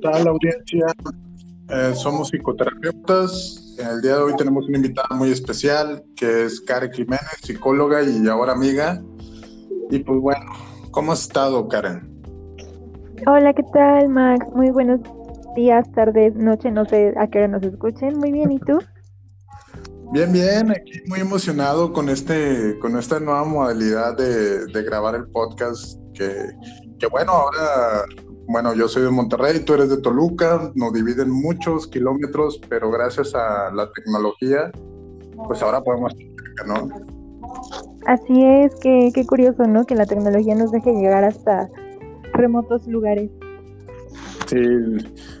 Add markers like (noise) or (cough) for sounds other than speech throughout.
tal audiencia? Eh, somos psicoterapeutas. El día de hoy tenemos una invitada muy especial que es Karen Jiménez, psicóloga y ahora amiga. Y pues bueno, ¿cómo has estado, Karen? Hola, ¿qué tal, Max? Muy buenos días, tardes, noche, no sé a qué hora nos escuchen. Muy bien, ¿y tú? Bien, bien, aquí muy emocionado con este, con esta nueva modalidad de, de grabar el podcast que, que bueno, ahora bueno, yo soy de Monterrey, tú eres de Toluca, nos dividen muchos kilómetros, pero gracias a la tecnología, pues ahora podemos ¿no? Así es, que qué curioso, ¿no? Que la tecnología nos deje llegar hasta remotos lugares. Sí.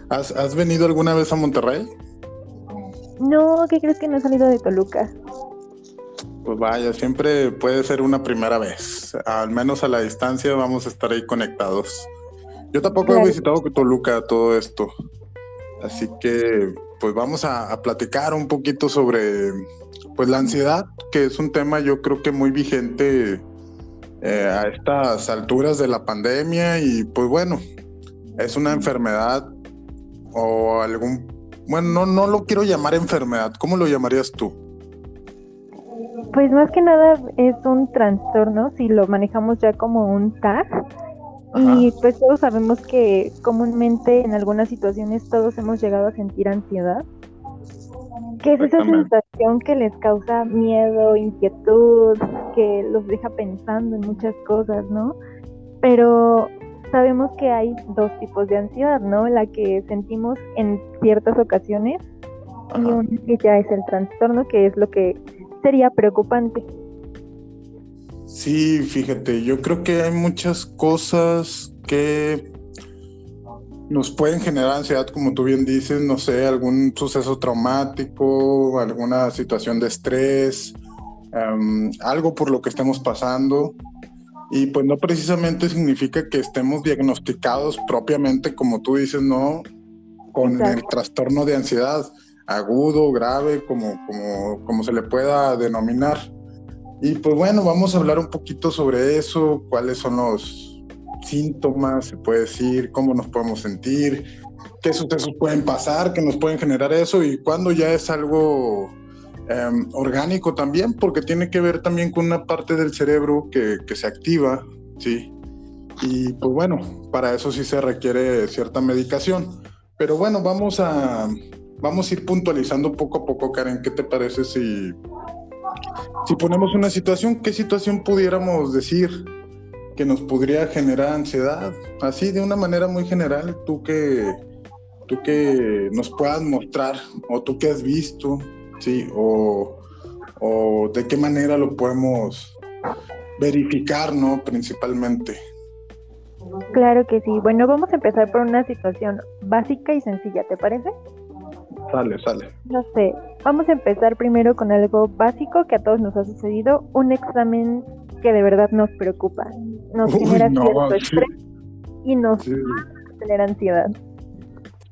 ¿Has, ¿Has venido alguna vez a Monterrey? No, ¿qué crees que no he salido de Toluca? Pues vaya, siempre puede ser una primera vez. Al menos a la distancia vamos a estar ahí conectados. Yo tampoco he visitado Toluca todo esto. Así que pues vamos a, platicar un poquito sobre pues la ansiedad, que es un tema yo creo que muy vigente eh, a estas alturas de la pandemia y pues bueno, es una enfermedad o algún, bueno, no, no lo quiero llamar enfermedad, ¿cómo lo llamarías tú? Pues más que nada es un trastorno, si lo manejamos ya como un TAG, y pues todos sabemos que comúnmente en algunas situaciones todos hemos llegado a sentir ansiedad, que es esa sensación que les causa miedo, inquietud, que los deja pensando en muchas cosas, ¿no? Pero sabemos que hay dos tipos de ansiedad, ¿no? La que sentimos en ciertas ocasiones y una que ya es el trastorno, que es lo que sería preocupante. Sí, fíjate, yo creo que hay muchas cosas que nos pueden generar ansiedad, como tú bien dices, no sé, algún suceso traumático, alguna situación de estrés, em, algo por lo que estemos pasando. Y pues no precisamente significa que estemos diagnosticados propiamente, como tú dices, ¿no? Con el trastorno de ansiedad, agudo, grave, como, como, como se le pueda denominar. Y pues bueno, vamos a hablar un poquito sobre eso, cuáles son los síntomas, se puede decir, cómo nos podemos sentir, qué sucesos pueden pasar, que nos pueden generar eso y cuándo ya es algo em, orgánico también, porque tiene que ver también con una parte del cerebro que, que se activa, ¿sí? Y pues bueno, para eso sí se requiere cierta medicación. Pero bueno, vamos a, vamos a ir puntualizando poco a poco, Karen, ¿qué te parece si si ponemos una situación, ¿qué situación pudiéramos decir que nos podría generar ansiedad? Así, de una manera muy general, tú que, tú que nos puedas mostrar, o tú que has visto, ¿sí? O, o de qué manera lo podemos verificar, ¿no? Principalmente. Claro que sí. Bueno, vamos a empezar por una situación básica y sencilla, ¿te parece? Sale, sale. No sé, vamos a empezar primero con algo básico que a todos nos ha sucedido, un examen que de verdad nos preocupa, nos genera cierto estrés y nos genera ansiedad.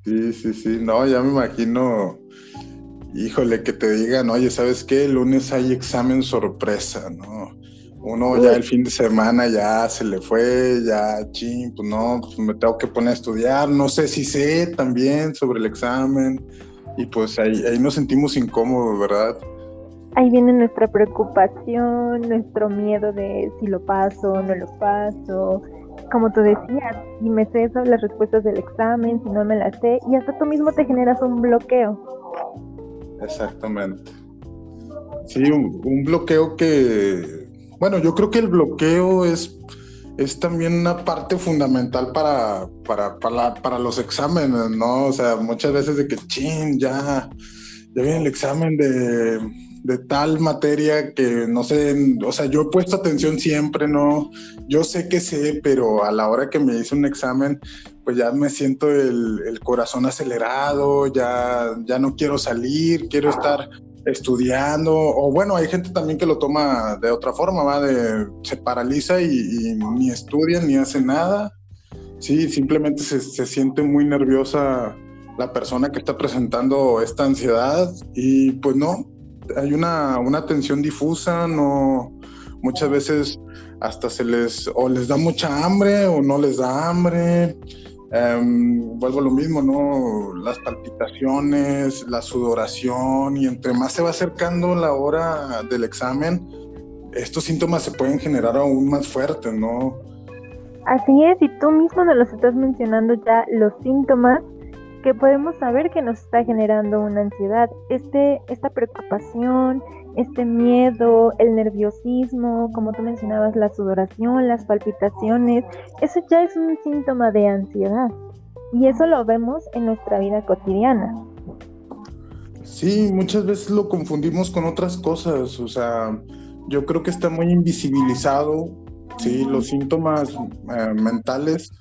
Sí, sí, sí, no, ya me imagino, híjole, que te digan, oye, ¿sabes qué? El lunes hay examen sorpresa, ¿no? Uno ya el fin de semana ya se le fue, ya, ching, pues no, pues me tengo que poner a estudiar, no sé si sé también sobre el examen, y pues ahí, ahí nos sentimos incómodos, ¿verdad? Ahí viene nuestra preocupación, nuestro miedo de si lo paso, o no lo paso. Como tú decías, si me sé las respuestas del examen, si no me las sé, y hasta tú mismo te generas un bloqueo. Exactamente. Sí, un, un bloqueo que, bueno, yo creo que el bloqueo es es también una parte fundamental para, para, para, los exámenes, ¿no? O sea, muchas veces de que, chin, ya, ya viene el examen de, de tal materia que no sé, o sea, yo he puesto atención siempre, ¿no? Yo sé que sé, pero a la hora que me hice un examen, pues ya me siento el, el corazón acelerado, ya, ya no quiero salir, quiero estar estudiando, o bueno, hay gente también que lo toma de otra forma, va de se paraliza y, ni estudia ni hace nada. Sí, simplemente se, se, siente muy nerviosa la persona que está presentando esta ansiedad y pues no, hay una, una tensión difusa, no, muchas veces hasta se les, o les da mucha hambre o no les da hambre, em, vuelvo a lo mismo, ¿no? Las palpitaciones, la sudoración, y entre más se va acercando la hora del examen, estos síntomas se pueden generar aún más fuertes, ¿no? Así es, y tú mismo nos los estás mencionando ya los síntomas que podemos saber que nos está generando una ansiedad, este, esta preocupación, este miedo, el nerviosismo, como tú mencionabas, la sudoración, las palpitaciones, eso ya es un síntoma de ansiedad y eso lo vemos en nuestra vida cotidiana. Sí, muchas veces lo confundimos con otras cosas, o sea, yo creo que está muy invisibilizado, sí, los síntomas eh, mentales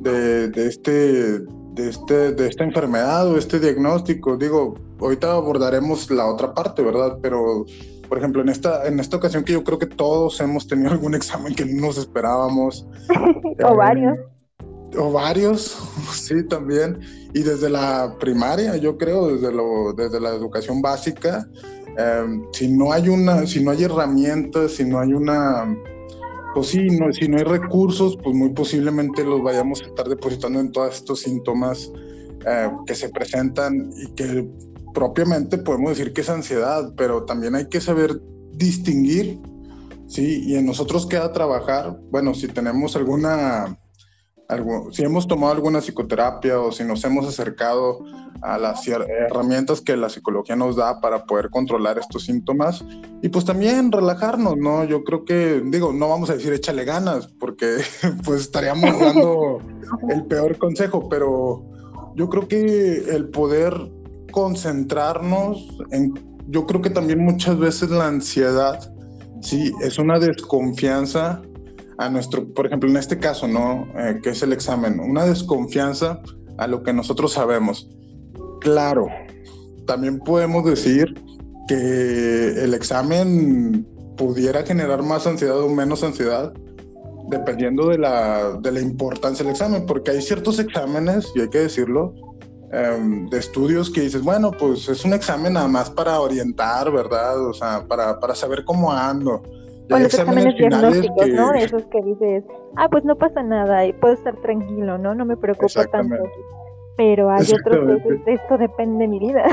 de, de, este de, este, de esta enfermedad o este diagnóstico. Digo, ahorita abordaremos la otra parte, ¿verdad? Pero, por ejemplo, en esta, en esta ocasión que yo creo que todos hemos tenido algún (laughs) examen que no nos esperábamos. o eh, varios. O varios, (laughs) sí, también. Y desde la primaria, yo creo, desde, lo, desde la educación básica, eh, si no hay una, si no hay herramientas, si no hay una pues sí, no, si no hay recursos, pues muy posiblemente los vayamos a estar depositando en todos estos síntomas eh, que se presentan y que propiamente podemos decir que es ansiedad, pero también hay que saber distinguir, ¿sí? Y en nosotros queda trabajar, bueno, si tenemos alguna si hemos tomado alguna psicoterapia o si nos hemos acercado a las herramientas que la psicología nos da para poder controlar estos síntomas y pues también relajarnos, ¿no? Yo creo que, digo, no vamos a decir échale ganas porque (laughs) pues estaríamos dando (laughs) el peor consejo, pero yo creo que el poder concentrarnos en, yo creo que también muchas veces la ansiedad, sí, es una desconfianza a nuestro, por ejemplo, en este caso, ¿no? Eh, que es el examen, una desconfianza a lo que nosotros sabemos. Claro, también podemos decir que el examen pudiera generar más ansiedad o menos ansiedad dependiendo de la, de la importancia del examen, porque hay ciertos exámenes, y hay que decirlo, em, de estudios que dices, bueno, pues es un examen nada más para orientar, ¿verdad? O sea, para, para saber cómo ando o los exámenes diagnósticos, ¿no? Esos que dices, ah, pues no pasa nada y puedo estar tranquilo, ¿no? No me preocupa tanto. Pero hay otros que esto depende de mi vida.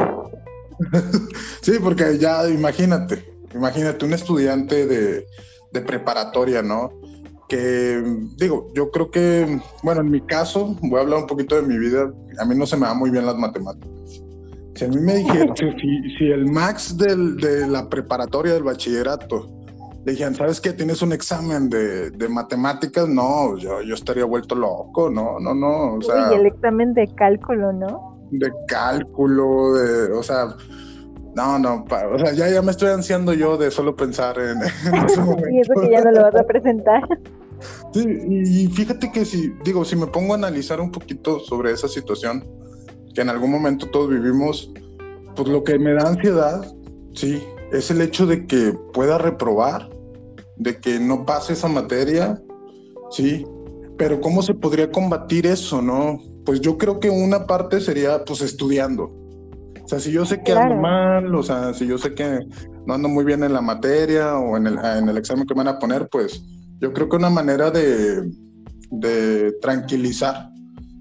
(laughs) sí, porque ya imagínate, imagínate un estudiante de, de preparatoria, ¿no? Que digo, yo creo que, bueno, en mi caso, voy a hablar un poquito de mi vida, a mí no se me da muy bien las matemáticas. Si a mí me dijeron, (laughs) si, si el max del, de la preparatoria del bachillerato le dijeron, ¿sabes qué? Tienes un examen de, de matemáticas. No, yo, yo, estaría vuelto loco, no, no, no. O sea, y el examen de cálculo, ¿no? De cálculo, de, o sea, no, no, o sea, ya, ya me estoy ansiando yo de solo pensar en, (laughs) ese momento. y eso que ya no lo vas a presentar. Sí, y fíjate que si, digo, si me pongo a analizar un poquito sobre esa situación, que en algún momento todos vivimos, pues lo que me da ansiedad, sí, es el hecho de que pueda reprobar de que no pase esa materia, sí, pero ¿cómo se podría combatir eso, no? Pues yo creo que una parte sería pues estudiando. O sea, si yo sé que ando mal, o sea, si yo sé que no ando muy bien en la materia o en el, en el examen que me van a poner, pues yo creo que una manera de, de tranquilizar,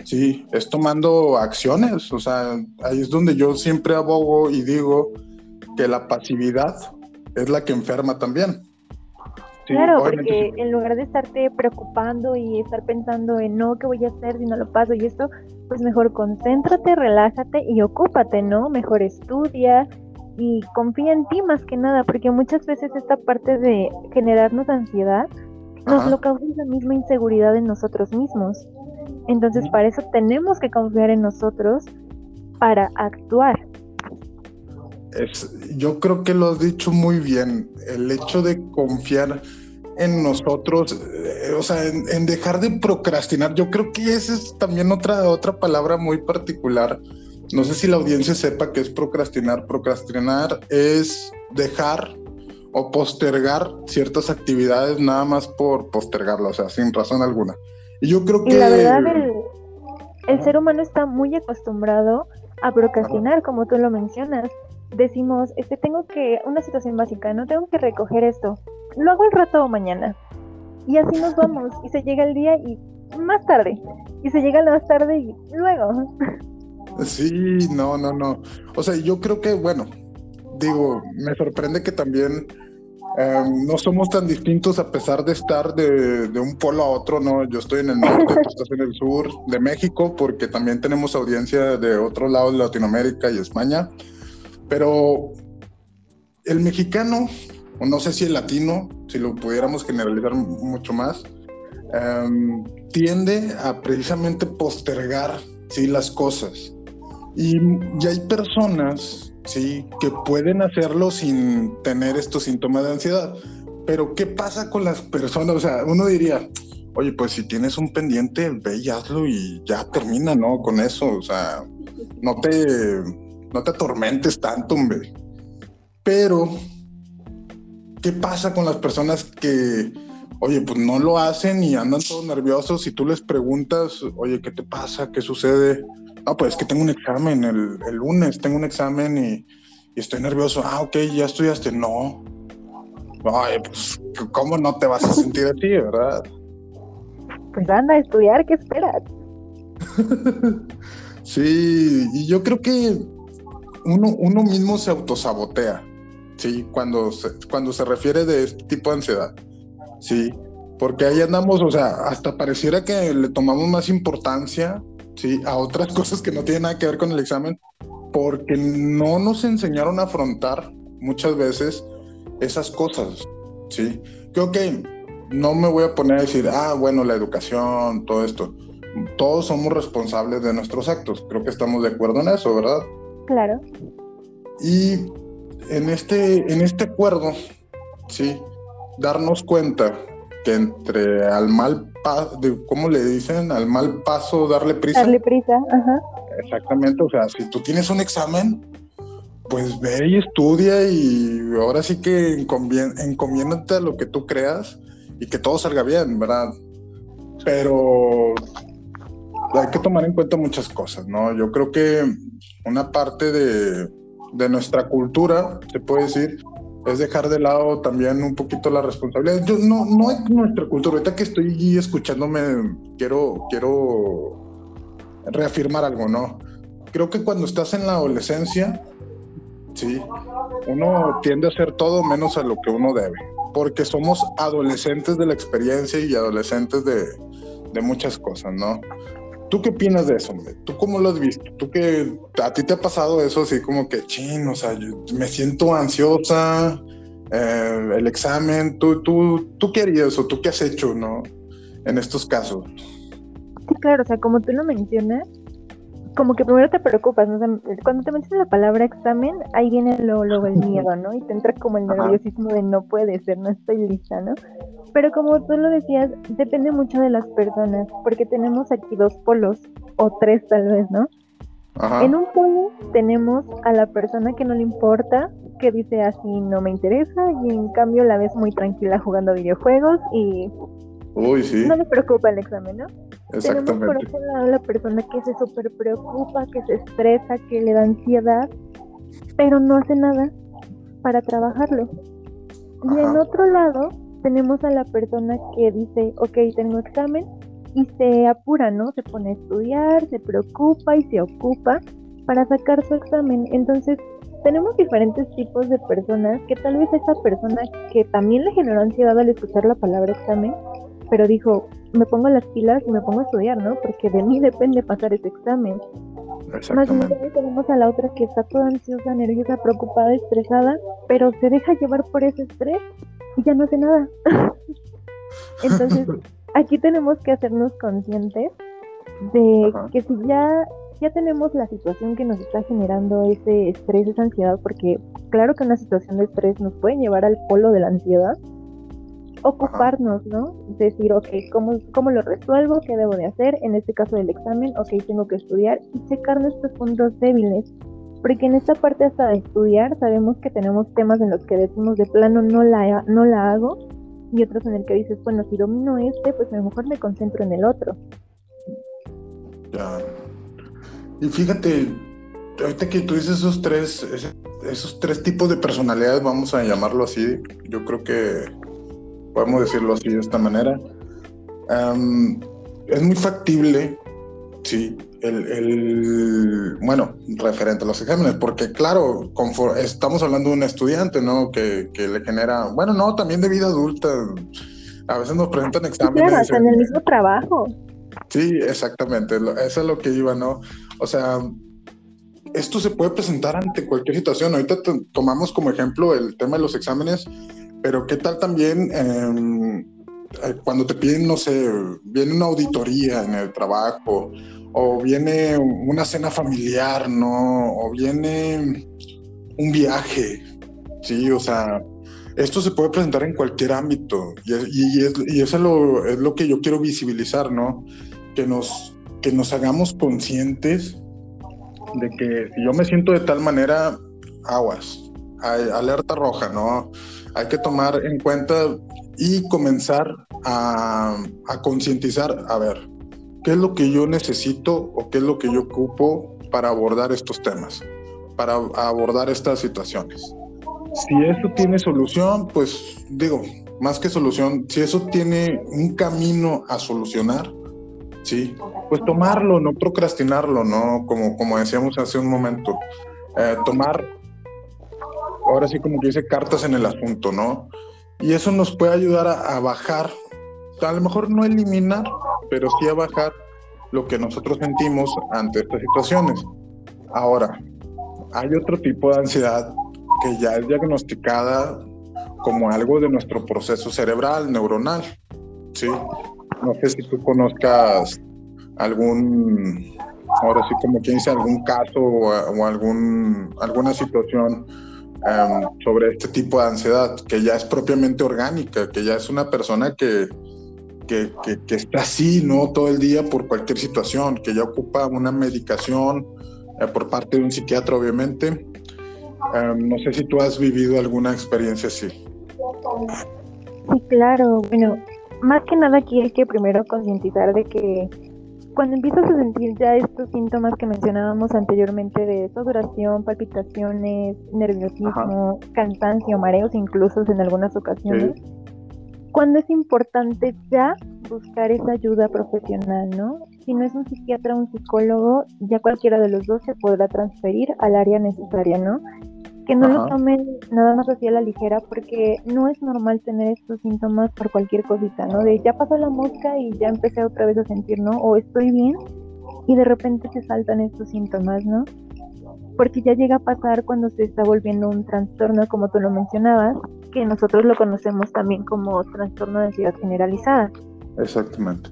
sí, es tomando acciones. O sea, ahí es donde yo siempre abogo y digo que la pasividad es la que enferma también claro, porque en lugar de estarte preocupando y estar pensando en no, ¿qué voy a hacer si no lo paso y esto? Pues mejor concéntrate, relájate y ocúpate, ¿no? Mejor estudia y confía en ti más que nada, porque muchas veces esta parte de generarnos ansiedad nos lo causa la misma inseguridad en nosotros mismos. Entonces, para eso tenemos que confiar en nosotros para actuar. Es, yo creo que lo has dicho muy bien. El hecho de confiar en nosotros, eh, o sea, en, dejar de procrastinar. Yo creo que esa es también otra, otra palabra muy particular. No sé si la audiencia sepa qué es procrastinar. Procrastinar es dejar o postergar ciertas actividades nada más por postergarlas, o sea, sin razón alguna. Y yo creo que... la verdad, el, el ser humano está muy acostumbrado a procrastinar, como tú lo mencionas decimos, este, tengo que, una situación básica, no tengo que recoger esto, lo hago el rato o mañana. Y así nos vamos, y se llega el día y más tarde. Y se llega más tarde y luego. Sí, no, no, no. O sea, yo creo que, bueno, digo, me sorprende que también em, no somos tan distintos a pesar de estar de, un polo a otro, ¿no? Yo estoy en el norte, tú estás en el sur de México, porque también tenemos audiencia de otro lado de Latinoamérica y España. Pero el mexicano, o no sé si el latino, si lo pudiéramos generalizar mucho más, em, tiende a precisamente postergar ¿sí? las cosas. Y, y hay personas ¿sí? Que pueden hacerlo sin tener estos síntomas de ansiedad. Pero ¿qué pasa con las personas? O sea, uno diría, oye, pues si tienes un pendiente, ve y hazlo y ya termina, ¿no? Con eso, o sea, no te, no te atormentes tanto, hombre. Pero, ¿qué pasa con las personas que, oye, pues no lo hacen y andan todos nerviosos y tú les preguntas, oye, ¿qué te pasa? ¿Qué sucede? No, pues es que tengo un examen el, lunes, tengo un examen y, estoy nervioso. Ah, ok, ya estudiaste. No. Ay, pues, ¿cómo no te vas a sentir así, verdad? Pues anda a estudiar, ¿qué esperas? (laughs) sí, y yo creo que uno, uno mismo se autosabotea, ¿sí? Cuando se, cuando se refiere de este tipo de ansiedad, ¿sí? Porque ahí andamos, o sea, hasta pareciera que le tomamos más importancia ¿sí? a otras (laughs) cosas que no tienen nada que ver con el examen, porque no nos enseñaron a afrontar muchas veces esas cosas, ¿sí? Creo que no me voy a poner a decir, ah, bueno, la educación, todo esto. Todos somos responsables de nuestros actos. Creo que estamos de acuerdo en eso, ¿verdad? Claro. Y en este, en este acuerdo, sí, darnos cuenta que entre al mal paso, ¿cómo le dicen? Al mal paso darle prisa. Darle prisa, ajá. Exactamente, o sea, si tú tienes un examen, pues ve y estudia y ahora sí que encomiéndate a lo que tú creas y que todo salga bien, ¿verdad? Pero hay que tomar en cuenta muchas cosas, ¿no? Yo creo que una parte de, de nuestra cultura, se puede decir, es dejar de lado también un poquito la responsabilidad. Yo no, no es nuestra cultura. Ahorita que estoy escuchándome, quiero, quiero reafirmar algo, ¿no? Creo que cuando estás en la adolescencia, sí, uno tiende a hacer todo menos a lo que uno debe, porque somos adolescentes de la experiencia y adolescentes de, de muchas cosas, ¿no? ¿Tú qué opinas de eso, hombre? ¿Tú cómo lo has visto? ¿Tú que a ti te ha pasado eso así como que, chin, o sea, me siento ansiosa, eh, el examen, ¿tú, tú, ¿tú qué harías o tú qué has hecho, no? En estos casos. Sí, claro, o sea, como tú lo mencionas, como que primero te preocupas, ¿no? cuando te mencionas la palabra examen, ahí viene luego, el miedo, ¿no? Y te entra como el nerviosismo de no puede ser, no estoy lista, ¿no? Pero como tú lo decías, depende mucho de las personas, porque tenemos aquí dos polos, o tres tal vez, ¿no? En un polo tenemos a la persona que no le importa, que dice así no me interesa, y en cambio la ves muy tranquila jugando videojuegos y Uy, sí. no le preocupa el examen, ¿no? Tenemos por otro lado la persona que se súper preocupa, que se estresa, que le da ansiedad, pero no hace nada para trabajarlo. Y en otro lado tenemos a la persona que dice, ok, tengo examen y se apura, ¿no? Se pone a estudiar, se preocupa y se ocupa para sacar su examen. Entonces, tenemos diferentes tipos de personas que tal vez esa persona que también le generó ansiedad al escuchar la palabra examen, pero dijo, me pongo las pilas y me pongo a estudiar, ¿no? Porque de mí depende pasar ese examen. Más bien tenemos a la otra que está toda ansiosa, nerviosa, preocupada, estresada, pero se deja llevar por ese estrés y ya no hace nada. (laughs) Entonces, (laughs) aquí tenemos que hacernos conscientes de que si ya, ya tenemos la situación que nos está generando ese estrés, esa ansiedad, porque claro que una situación de estrés nos puede llevar al polo de la ansiedad, ocuparnos, ¿no? Decir, ok, ¿cómo, ¿cómo lo resuelvo? ¿Qué debo de hacer? En este caso del examen, ok, tengo que estudiar y checar nuestros puntos débiles porque en esta parte hasta de estudiar sabemos que tenemos temas en los que decimos de plano no la, no la hago y otros en el que dices, bueno, si domino este, pues a lo mejor me concentro en el otro. Ya. Y fíjate, ahorita que tú dices esos tres, esos tres tipos de personalidades, vamos a llamarlo así, yo creo que podemos decirlo así de esta manera. es muy factible, sí, el, bueno, referente a los exámenes, porque claro, estamos hablando de un estudiante, ¿no? Que, le genera, bueno, no, también de vida adulta, a veces nos presentan exámenes. Claro, en el mismo trabajo. Sí, exactamente, eso es lo que iba, ¿no? O sea, esto se puede presentar ante cualquier situación. Ahorita tomamos como ejemplo el tema de los exámenes, pero ¿qué tal también em, eh, cuando te piden, no sé, viene una auditoría en el trabajo, o viene una cena familiar, ¿no? O viene un viaje, ¿sí? O sea, esto se puede presentar en cualquier ámbito y, eso es lo, es lo, que yo quiero visibilizar, ¿no? Que nos, que nos hagamos conscientes de que si yo me siento de tal manera, aguas, alerta roja, ¿no? Hay que tomar en cuenta y comenzar a, a concientizar, a ver, ¿qué es lo que yo necesito o qué es lo que yo ocupo para abordar estos temas, para abordar estas situaciones? Si eso tiene solución, pues digo, más que solución, si eso tiene un camino a solucionar, sí, pues tomarlo, no procrastinarlo, ¿no? Como, como decíamos hace un momento, eh, tomar, ahora sí como que dice, cartas en el asunto, ¿no? Y eso nos puede ayudar a, bajar, a lo mejor no eliminar, pero sí a bajar lo que nosotros sentimos ante estas situaciones. Ahora, hay otro tipo de ansiedad que ya es diagnosticada como algo de nuestro proceso cerebral, neuronal. ¿sí? No sé si tú conozcas algún, ahora sí como quien dice, algún caso o, algún, alguna situación em, sobre este tipo de ansiedad, que ya es propiamente orgánica, que ya es una persona que, que, que, está así, ¿no? Todo el día por cualquier situación, que ya ocupa una medicación eh, por parte de un psiquiatra, obviamente. Em, no sé si tú has vivido alguna experiencia así. Sí, claro. Bueno, más que nada aquí hay que primero concientizar de que cuando empiezas a sentir ya estos síntomas que mencionábamos anteriormente de sudoración, palpitaciones, nerviosismo, cansancio, mareos incluso en algunas ocasiones, cuando es importante ya buscar esa ayuda profesional, ¿no? Si no es un psiquiatra o un psicólogo, ya cualquiera de los dos se podrá transferir al área necesaria, ¿no? Que no lo tomen nada más así a la ligera porque no es normal tener estos síntomas por cualquier cosita, ¿no? De ya pasó la mosca y ya empecé otra vez a sentir, ¿no? O estoy bien y de repente se saltan estos síntomas, ¿no? Porque ya llega a pasar cuando se está volviendo un trastorno, como tú lo mencionabas, que nosotros lo conocemos también como trastorno de ansiedad generalizada. Exactamente.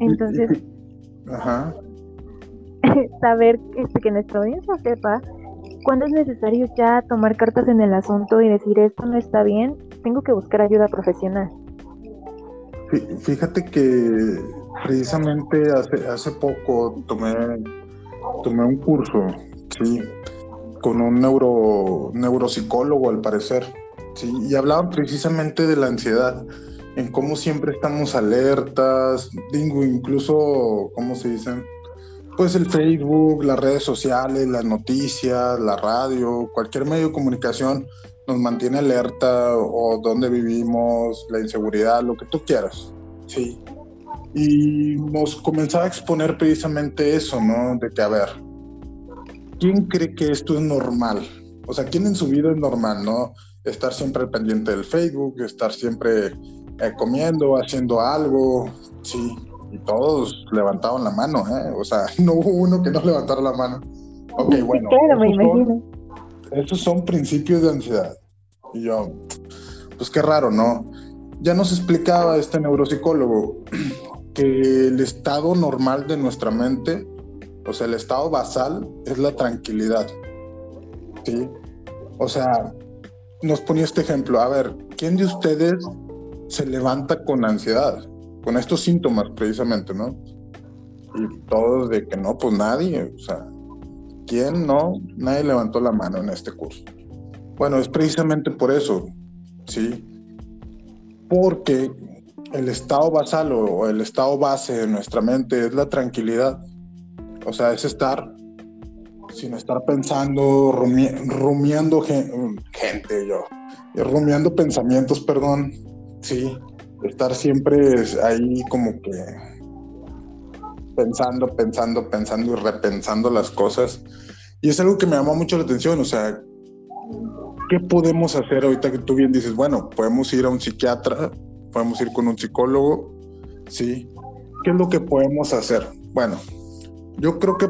Entonces, (laughs) Ajá. (laughs) saber este, que nuestra audiencia sepa cuando es necesario ya tomar cartas en el asunto y decir esto no está bien, tengo que buscar ayuda profesional. Fíjate que precisamente hace, hace poco tomé, tomé un curso, sí, con un neuro, neuropsicólogo al parecer, sí, y hablaban precisamente de la ansiedad, en cómo siempre estamos alertas, incluso, ¿cómo se dicen? Pues el Facebook, las redes sociales, las noticias, la radio, cualquier medio de comunicación nos mantiene alerta o dónde vivimos, la inseguridad, lo que tú quieras. Sí. Y nos comenzaba a exponer precisamente eso, ¿no? De que, a ver, ¿quién cree que esto es normal? O sea, ¿quién en su vida es normal, no? Estar siempre pendiente del Facebook, estar siempre eh, comiendo, haciendo algo, sí y todos levantaban la mano, ¿eh? O sea, (laughs) no hubo uno que no levantara la mano. Ok, bueno. esos, Son, principios de ansiedad. Y yo, pues qué raro, ¿no? Ya nos explicaba este neuropsicólogo (clears throat) que el estado normal de nuestra mente, o sea, el estado basal es la tranquilidad. ¿Sí? O sea, nos ponía este ejemplo. A ver, ¿quién de ustedes se levanta con ansiedad? Con estos síntomas precisamente, ¿no? Y todos de que no, pues nadie, o sea, ¿quién no? Nadie levantó la mano en este curso. Bueno, es precisamente por eso, ¿sí? Porque el estado basal o el estado base de nuestra mente es la tranquilidad. O sea, es estar sin estar pensando, rumiando gente, yo, rumiando pensamientos, perdón, sí, estar siempre ahí como que pensando, pensando, pensando y repensando las cosas. Y es algo que me llamó mucho la atención, o sea, ¿qué podemos hacer ahorita que tú bien dices, bueno, podemos ir a un psiquiatra, podemos ir con un psicólogo, ¿sí? ¿Qué es lo que podemos hacer? Bueno, yo creo que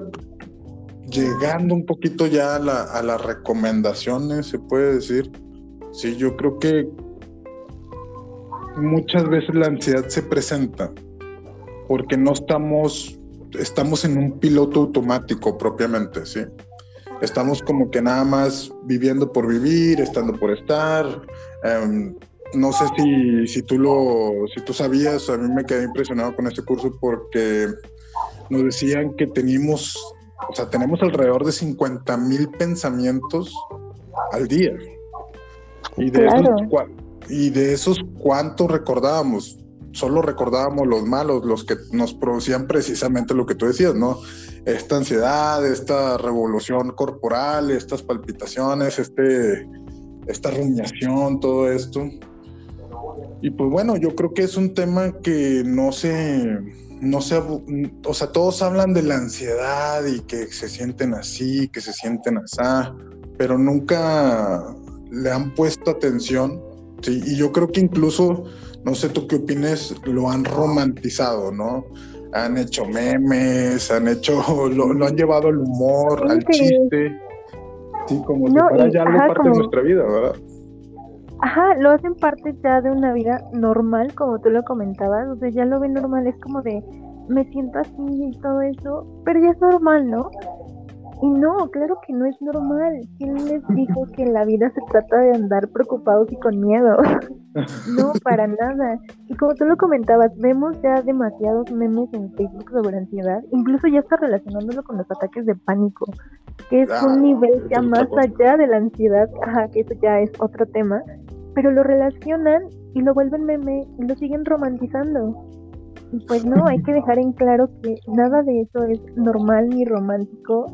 llegando un poquito ya a, las recomendaciones, se puede decir, sí, yo creo que muchas veces la ansiedad se presenta porque no estamos, estamos en un piloto automático propiamente, ¿sí? Estamos como que nada más viviendo por vivir, estando por estar. Em, no sé si, si, tú lo, si tú sabías, a mí me quedé impresionado con este curso porque nos decían que teníamos, o sea, tenemos alrededor de 50 mil pensamientos al día. Y de, esos, y de esos, ¿cuántos recordábamos? Solo recordábamos los malos, los que nos producían precisamente lo que tú decías, ¿no? Esta ansiedad, esta revolución corporal, estas palpitaciones, este, esta rumiación, todo esto. Y pues bueno, yo creo que es un tema que no se, no se, o sea, todos hablan de la ansiedad y que se sienten así, que se sienten así, pero nunca le han puesto atención, ¿sí? Y yo creo que incluso, no sé tú qué opines, lo han romantizado, ¿no? Han hecho memes, han hecho, (laughs) lo, han llevado al humor, al chiste, sí, como si fuera ya algo parte de nuestra vida, ¿verdad? Ajá, lo hacen parte ya de una vida normal, como tú lo comentabas, o sea, ya lo ven normal, es como de, me siento así y todo eso, pero ya es normal, ¿no? Y no, claro que no es normal. ¿Quién les dijo que la vida se trata de andar preocupados y con miedo? (laughs) no, para nada. Y como tú lo comentabas, vemos ya demasiados memes en Facebook sobre ansiedad, incluso ya está relacionándolo con los ataques de pánico, que es un ah, nivel ya más allá de la ansiedad, ajá, que eso ya es otro tema, pero lo relacionan y lo vuelven meme y lo siguen romantizando. Y pues no, hay que dejar en claro que nada de eso es normal ni romántico,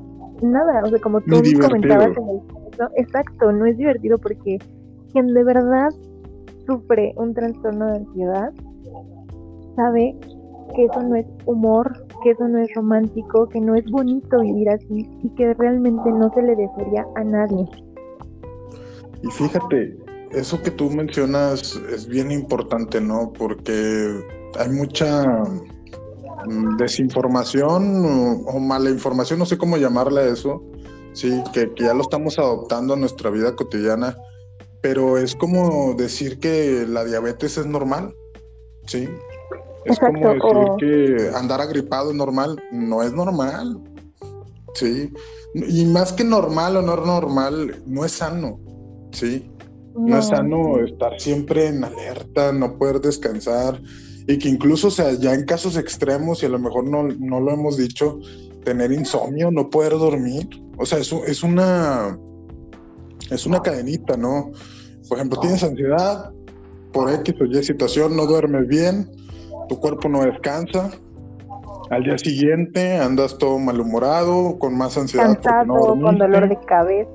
nada, o sea, como tú comentabas en el exacto, no es divertido porque quien de verdad sufre un trastorno de ansiedad sabe que eso no es humor, que eso no es romántico, que no es bonito vivir así y que realmente no se le desearía a nadie. Y fíjate, eso que tú mencionas es bien importante, ¿no? Porque hay mucha desinformación o, mala información, no sé cómo llamarle a eso, sí, que, ya lo estamos adoptando a nuestra vida cotidiana, pero es como decir que la diabetes es normal, sí. Es como decir que andar agripado es normal, no es normal, sí. Y más que normal o no normal, no es sano, sí. No. es sano estar siempre en alerta, no poder descansar y que incluso, o sea, ya en casos extremos y a lo mejor no, no lo hemos dicho, tener insomnio, no poder dormir, o sea, eso es una, es una cadenita, ¿no? Por ejemplo, tienes ansiedad por X o Y situación, no duermes bien, tu cuerpo no descansa, al día siguiente andas todo malhumorado, con más ansiedad. Cansado, con dolor de cabeza.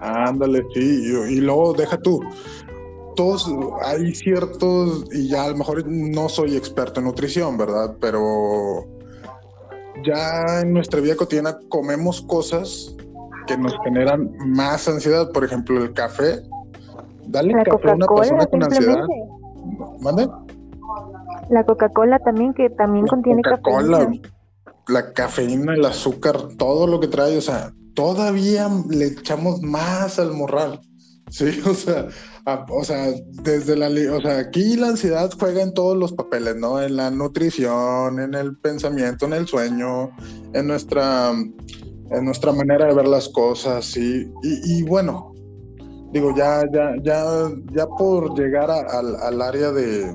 Ándale, sí, y, luego deja tú. Todos hay ciertos, y ya a lo mejor no soy experto en nutrición, ¿verdad? Pero ya en nuestra vida cotidiana comemos cosas que nos generan más ansiedad. Por ejemplo, el café. Dale café a una persona con ansiedad. ¿Mande? La Coca-Cola también, que también contiene cafeína. La cafeína, el azúcar, todo lo que trae, o sea, todavía le echamos más al morral. Sí, (laughs) o sea, o sea, desde la, o sea, aquí la ansiedad juega en todos los papeles, ¿no? En la nutrición, en el pensamiento, en el sueño, en nuestra, en nuestra manera de ver las cosas, sí. Y, bueno, digo, ya, ya, ya, ya por llegar al área de,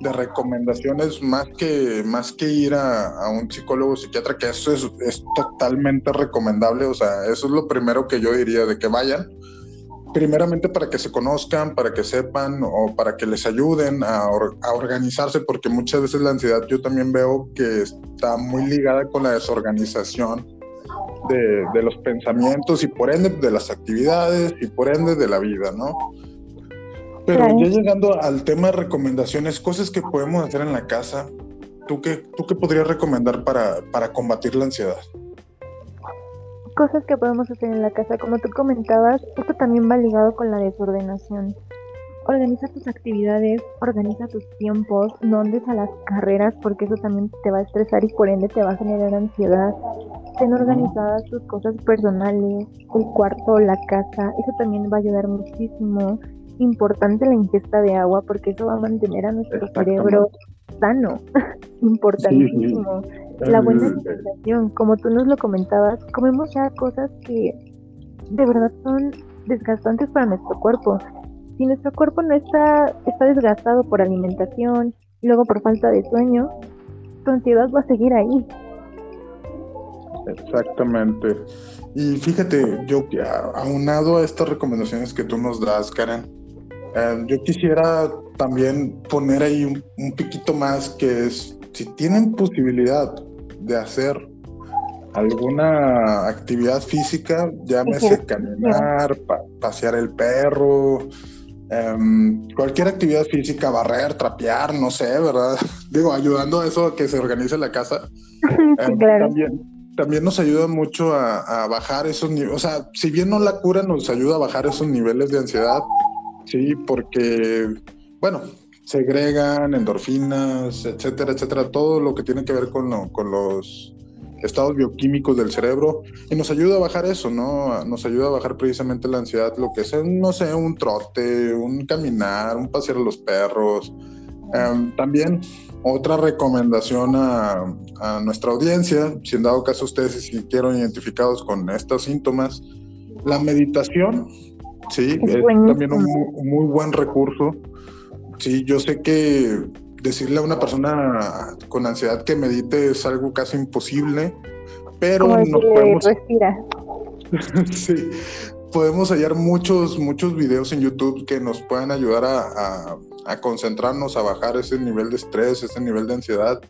de recomendaciones más que, más que ir a, un psicólogo psiquiatra, que eso es, es, totalmente recomendable, o sea, eso es lo primero que yo diría de que vayan, primeramente para que se conozcan, para que sepan o para que les ayuden a, a organizarse, porque muchas veces la ansiedad yo también veo que está muy ligada con la desorganización de, de los pensamientos y por ende de las actividades y por ende de la vida, ¿no? Pero ya llegando al tema de recomendaciones, cosas que podemos hacer en la casa, ¿tú qué, tú qué podrías recomendar para, para combatir la ansiedad? Cosas que podemos hacer en la casa, como tú comentabas, esto también va ligado con la desordenación. Organiza tus actividades, organiza tus tiempos, no andes a las carreras porque eso también te va a estresar y por ende te va a generar ansiedad. Ten organizadas tus cosas personales, el cuarto, la casa, eso también va a ayudar muchísimo. Importante la ingesta de agua porque eso va a mantener a nuestro cerebro sano. (laughs) Importantísimo. La buena alimentación, como tú nos lo comentabas, comemos ya cosas que de verdad son desgastantes para nuestro cuerpo si nuestro cuerpo no está, está desgastado por alimentación y luego por falta de sueño, tu ansiedad va a seguir ahí. Exactamente. Y fíjate, yo aunado a estas recomendaciones que tú nos das, Karen, eh, yo quisiera también poner ahí un, un, piquito más que es, si tienen posibilidad de hacer alguna actividad física, llámese caminar, pasear el perro, Em, cualquier actividad física, barrer, trapear, no sé, ¿verdad? (laughs) Digo, ayudando a eso a que se organice la casa. (laughs) Em, también, también nos ayuda mucho a, bajar esos niveles, o sea, si bien no la cura, nos ayuda a bajar esos niveles de ansiedad, sí, porque, bueno, segregan endorfinas, etcétera, etcétera, todo lo que tiene que ver con, con los estados bioquímicos del cerebro y nos ayuda a bajar eso, ¿no? Nos ayuda a bajar precisamente la ansiedad, lo que sea, no sé, un trote, un caminar, un pasear a los perros. Em, también otra recomendación a, nuestra audiencia, si en dado caso ustedes se sintieron identificados con estos síntomas, la meditación, sí, es, también un, un muy buen recurso. Sí, yo sé que decirle a una persona con ansiedad que medite es algo casi imposible, pero nos podemos... Respira. (laughs) sí, podemos hallar muchos, muchos videos en YouTube que nos puedan ayudar a, a, concentrarnos, a bajar ese nivel de estrés, ese nivel de ansiedad.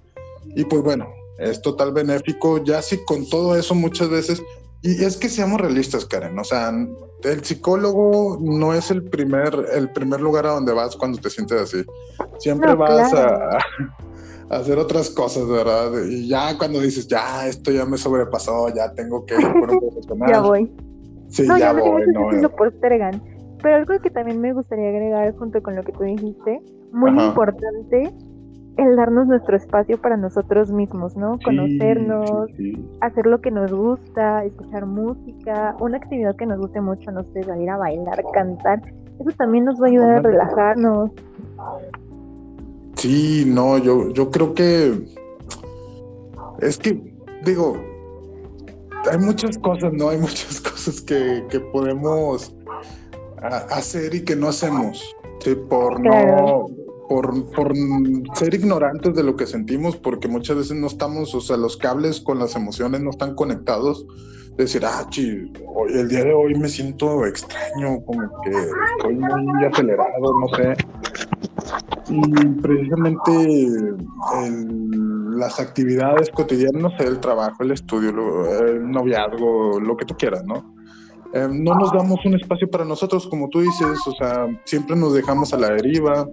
Y pues bueno, es total benéfico. Ya si con todo eso muchas veces y es que seamos realistas, Karen. O sea, el psicólogo no es el primer, el primer lugar a donde vas cuando te sientes así. Siempre vas (laughs) a, hacer otras cosas, ¿verdad? Y ya cuando dices, ya, esto ya me sobrepasó, ya tengo que ir por un (laughs) profesional. ya voy. Sí, ya, ya voy. No. Pero algo que también me gustaría agregar junto con lo que tú dijiste, muy importante el darnos nuestro espacio para nosotros mismos, ¿no? Conocernos, hacer lo que nos gusta, escuchar música, una actividad que nos guste mucho, no sé, salir a bailar, cantar, eso también nos va a ayudar a relajarnos. Sí, no, yo, yo creo que es que, digo, hay muchas cosas, ¿no? Hay muchas (laughs) cosas que, que podemos hacer y que no hacemos, ¿sí? Por no por, por, ser ignorantes de lo que sentimos, porque muchas veces no estamos, o sea, los cables con las emociones no están conectados. Decir, ah, chi, hoy, el día de hoy me siento extraño, como que estoy muy acelerado, no sé. Y precisamente las actividades cotidianas, el trabajo, el estudio, el noviazgo, lo que tú quieras, ¿no? Eh, no nos damos un espacio para nosotros, como tú dices, o sea, siempre nos dejamos a la deriva,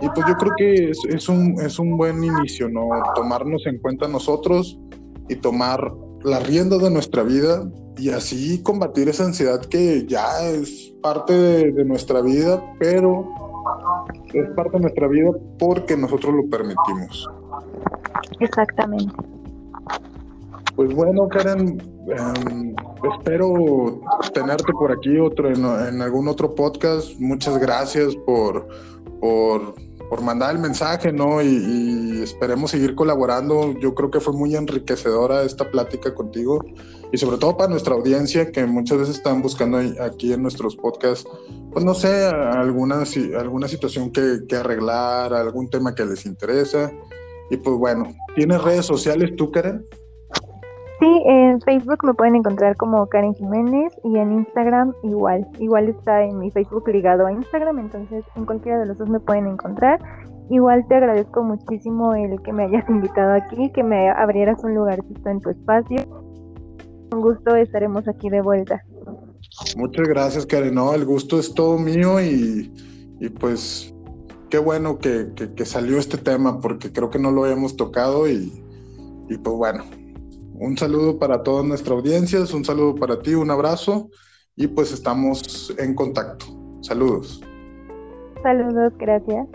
y pues yo creo que es, un, es un buen inicio, ¿no? Tomarnos en cuenta nosotros y tomar la rienda de nuestra vida y así combatir esa ansiedad que ya es parte de, nuestra vida, pero es parte de nuestra vida porque nosotros lo permitimos. Exactamente. Pues bueno, Karen, em, espero tenerte por aquí otro en, en, algún otro podcast. Muchas gracias por, por por mandar el mensaje, ¿no? Y, esperemos seguir colaborando. Yo creo que fue muy enriquecedora esta plática contigo y sobre todo para nuestra audiencia que muchas veces están buscando aquí en nuestros podcasts, pues no sé, alguna, alguna situación que, que arreglar, algún tema que les interesa. Y pues bueno, ¿tienes redes sociales tú, Karen? Sí, en Facebook me pueden encontrar como Karen Jiménez y en Instagram igual. Igual está en mi Facebook ligado a Instagram, entonces en cualquiera de los dos me pueden encontrar. Igual te agradezco muchísimo el que me hayas (laughs) invitado aquí, que me abrieras un lugarcito en tu espacio. Con gusto estaremos aquí de vuelta. Muchas gracias, Karen. No, el gusto es todo mío y, y pues qué bueno que, salió este tema porque creo que no lo habíamos tocado y, y pues bueno, un saludo para toda nuestra audiencia, un saludo para ti, un abrazo y pues estamos en contacto. Saludos. Saludos, gracias.